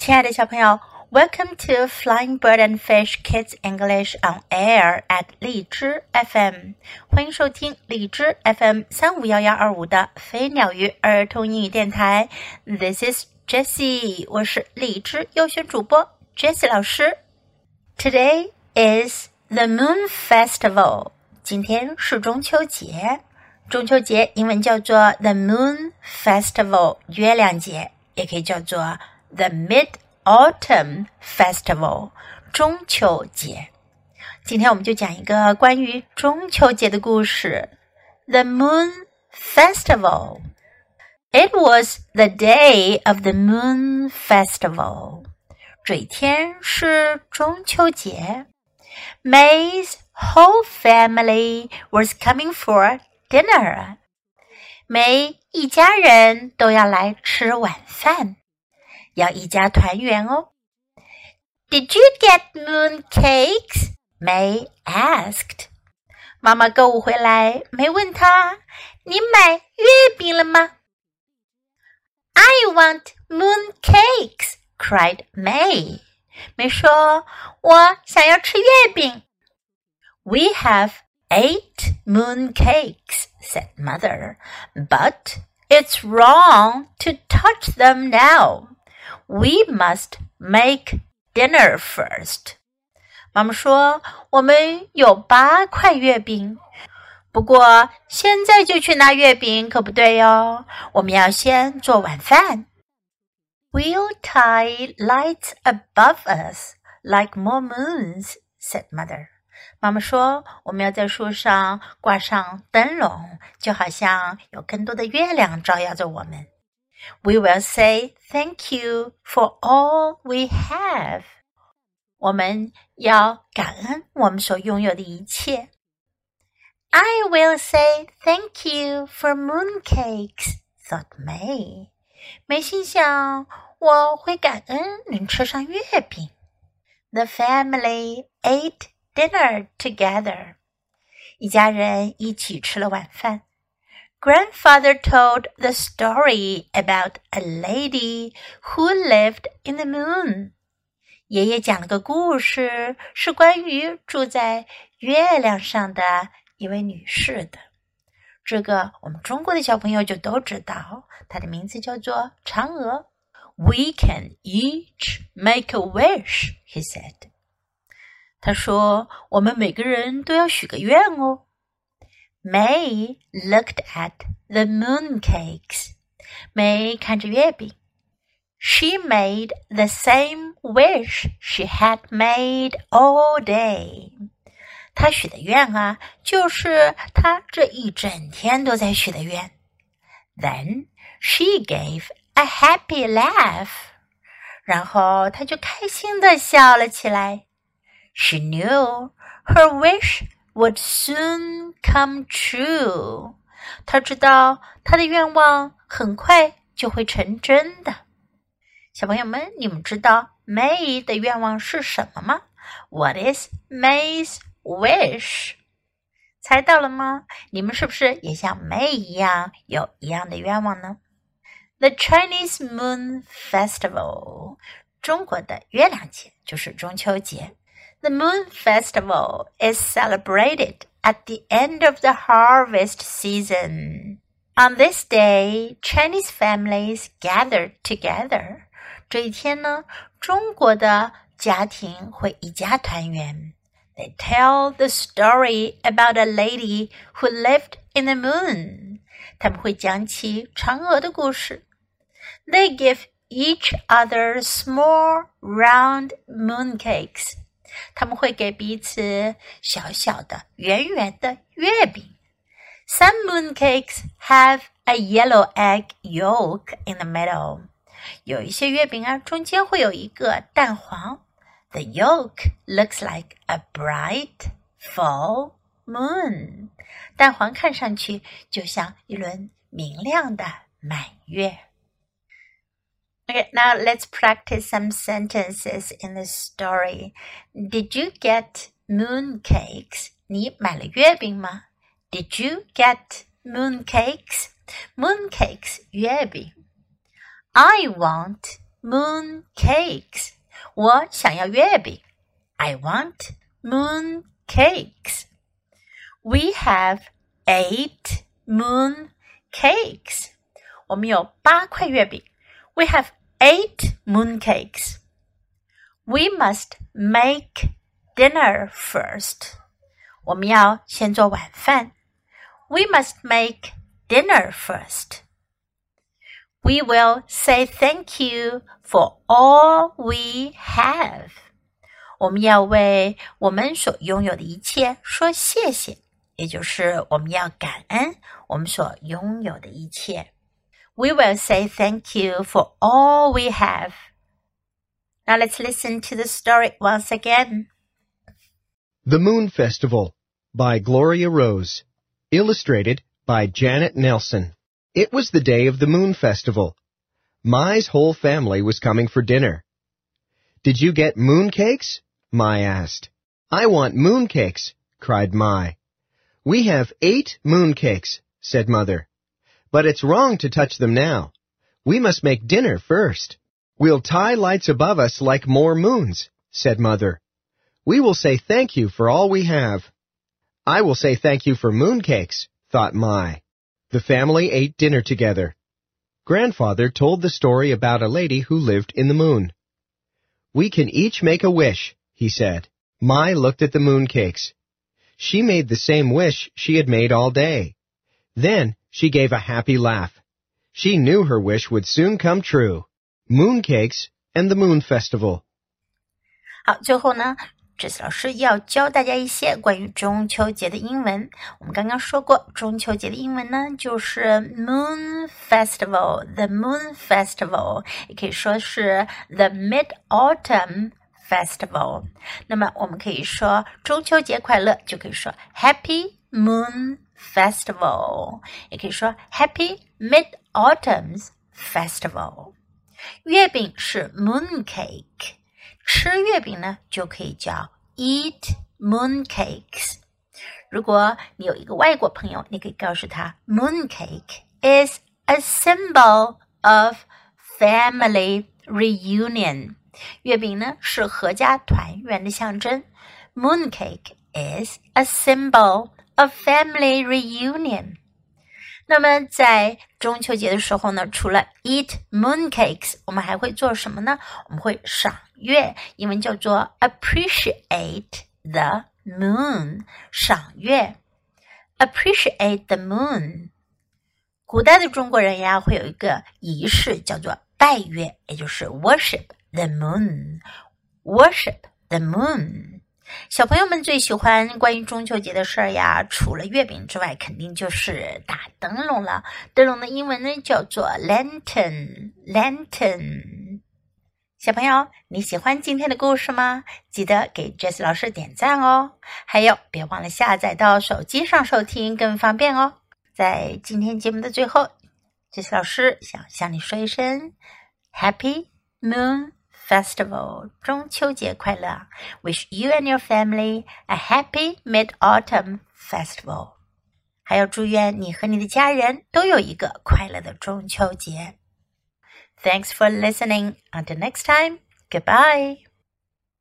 亲爱的小朋友，Welcome to Flying Bird and Fish Kids English on Air at 荔枝 FM，欢迎收听荔枝 FM 三五幺幺二五的飞鸟鱼儿童英语电台。This is Jessie，我是荔枝优选主播 Jessie 老师。Today is the Moon Festival，今天是中秋节。中秋节英文叫做 The Moon Festival，月亮节，也可以叫做 The Mid Autumn Festival，中秋节。今天我们就讲一个关于中秋节的故事。The Moon Festival. It was the day of the Moon Festival. 这一天是中秋节。May's whole family was coming for dinner. May 一家人都要来吃晚饭。 要一家团圆哦。Did you get moon cakes? May asked. 妈妈购物回来，没问她：“你买月饼了吗？”I want moon cakes, cried May. 梅说：“我想要吃月饼。” We have eight moon cakes, said Mother, but it's wrong to touch them now. We must make dinner first. 妈妈说：“我们有八块月饼，不过现在就去拿月饼可不对哟。我们要先做晚饭。” We'll tie lights above us like more moons," said mother. 妈妈说：“我们要在树上挂上灯笼，就好像有更多的月亮照耀着我们。” We will say thank you for all we have. 我们要感恩我们所拥有的一切。I will say thank you for mooncakes, thought May. 梅心想，我会感恩能吃上月饼。The family ate dinner together. 一家人一起吃了晚饭。 Grandfather told the story about a lady who lived in the moon. 爷爷讲了个故事，是关于住在月亮上的一位女士的。这个我们中国的小朋友就都知道，她的名字叫做嫦娥。We can each make a wish, he said. 他说：“我们每个人都要许个愿哦。” May looked at the mooncakes. May 看着月饼。She made the same wish she had made all day. 她许的愿啊，就是她这一整天都在许的愿。Then she gave a happy laugh. 然后她就开心的笑了起来。She knew her wish would soon come true。他知道他的愿望很快就会成真的。小朋友们，你们知道 May 的愿望是什么吗？What is May's wish？猜到了吗？你们是不是也像 May 一样有一样的愿望呢？The Chinese Moon Festival，中国的月亮节就是中秋节。The Moon Festival is celebrated at the end of the harvest season. On this day, Chinese families gather together. 这一天呢，中国的家庭会一家团圆。They tell the story about a lady who lived in the moon. 他们会讲起嫦娥的故事。They give each other small round mooncakes. 他们会给彼此小小的、圆圆的月饼。Some mooncakes have a yellow egg yolk in the middle。有一些月饼啊，中间会有一个蛋黄。The yolk looks like a bright full moon。蛋黄看上去就像一轮明亮的满月。Okay, now let's practice some sentences in the story. Did you get mooncakes? 你买了月饼吗？Did you get mooncakes? Mooncakes 月饼。I want moon cakes. 我想要月饼。I want moon cakes. We have eight moon cakes. 我们有八块月饼。We have eight moon cakes. We must make dinner first. 我们要先做晚饭。We must make dinner first. We will say thank you for all we have. 我们要为我们所拥有的一切说谢谢，也就是我们要感恩我们所拥有的一切。 We will say thank you for all we have. Now let's listen to the story once again. The Moon Festival by Gloria Rose. Illustrated by Janet Nelson. It was the day of the Moon Festival. Mai's whole family was coming for dinner. Did you get moon cakes? Mai asked. I want moon cakes, cried Mai. We have eight moon cakes, said Mother. But it's wrong to touch them now. We must make dinner first. We'll tie lights above us like more moons, said Mother. We will say thank you for all we have. I will say thank you for mooncakes, thought Mai. The family ate dinner together. Grandfather told the story about a lady who lived in the moon. We can each make a wish, he said. Mai looked at the mooncakes. She made the same wish she had made all day. Then she gave a happy laugh. She knew her wish would soon come true. Mooncakes and the Moon Festival. 好，最后呢，这次老师要教大家一些关于中秋节的英文。我们刚刚说过，中秋节的英文呢就是 Moon Festival，the Moon Festival，也可以说是 the Mid Autumn Festival。那么我们可以说中秋节快乐，就可以说 Happy Moon Festival，也可以说 Happy Mid Autumn Festival。月饼是 Moon Cake。吃月饼呢，就可以叫 eat mooncakes。如果你有一个外国朋友，你可以告诉他，mooncake is a symbol of family reunion。月饼呢是合家团圆的象征。Mooncake is a symbol of family reunion。那么在中秋节的时候呢，除了 eat mooncakes，我们还会做什么呢？我们会赏月，英文叫做 appreciate the moon，赏月，appreciate the moon。古代的中国人呀，会有一个仪式叫做拜月，也就是 worship the moon，worship the moon。 小朋友们最喜欢关于中秋节的事儿呀，除了月饼之外，肯定就是打灯笼了。灯笼的英文呢叫做 lantern，lantern。小朋友，你喜欢今天的故事吗？记得给 Jess 老师点赞哦。还有，别忘了下载到手机上收听，更方便哦。在今天节目的最后，Jess 老师想向你说一声 Happy Moon。Festival 中秋节快乐！Wish you and your family a happy Mid Autumn Festival。还有祝愿你和你的家人都有一个快乐的中秋节。Thanks for listening. Until next time. Goodbye.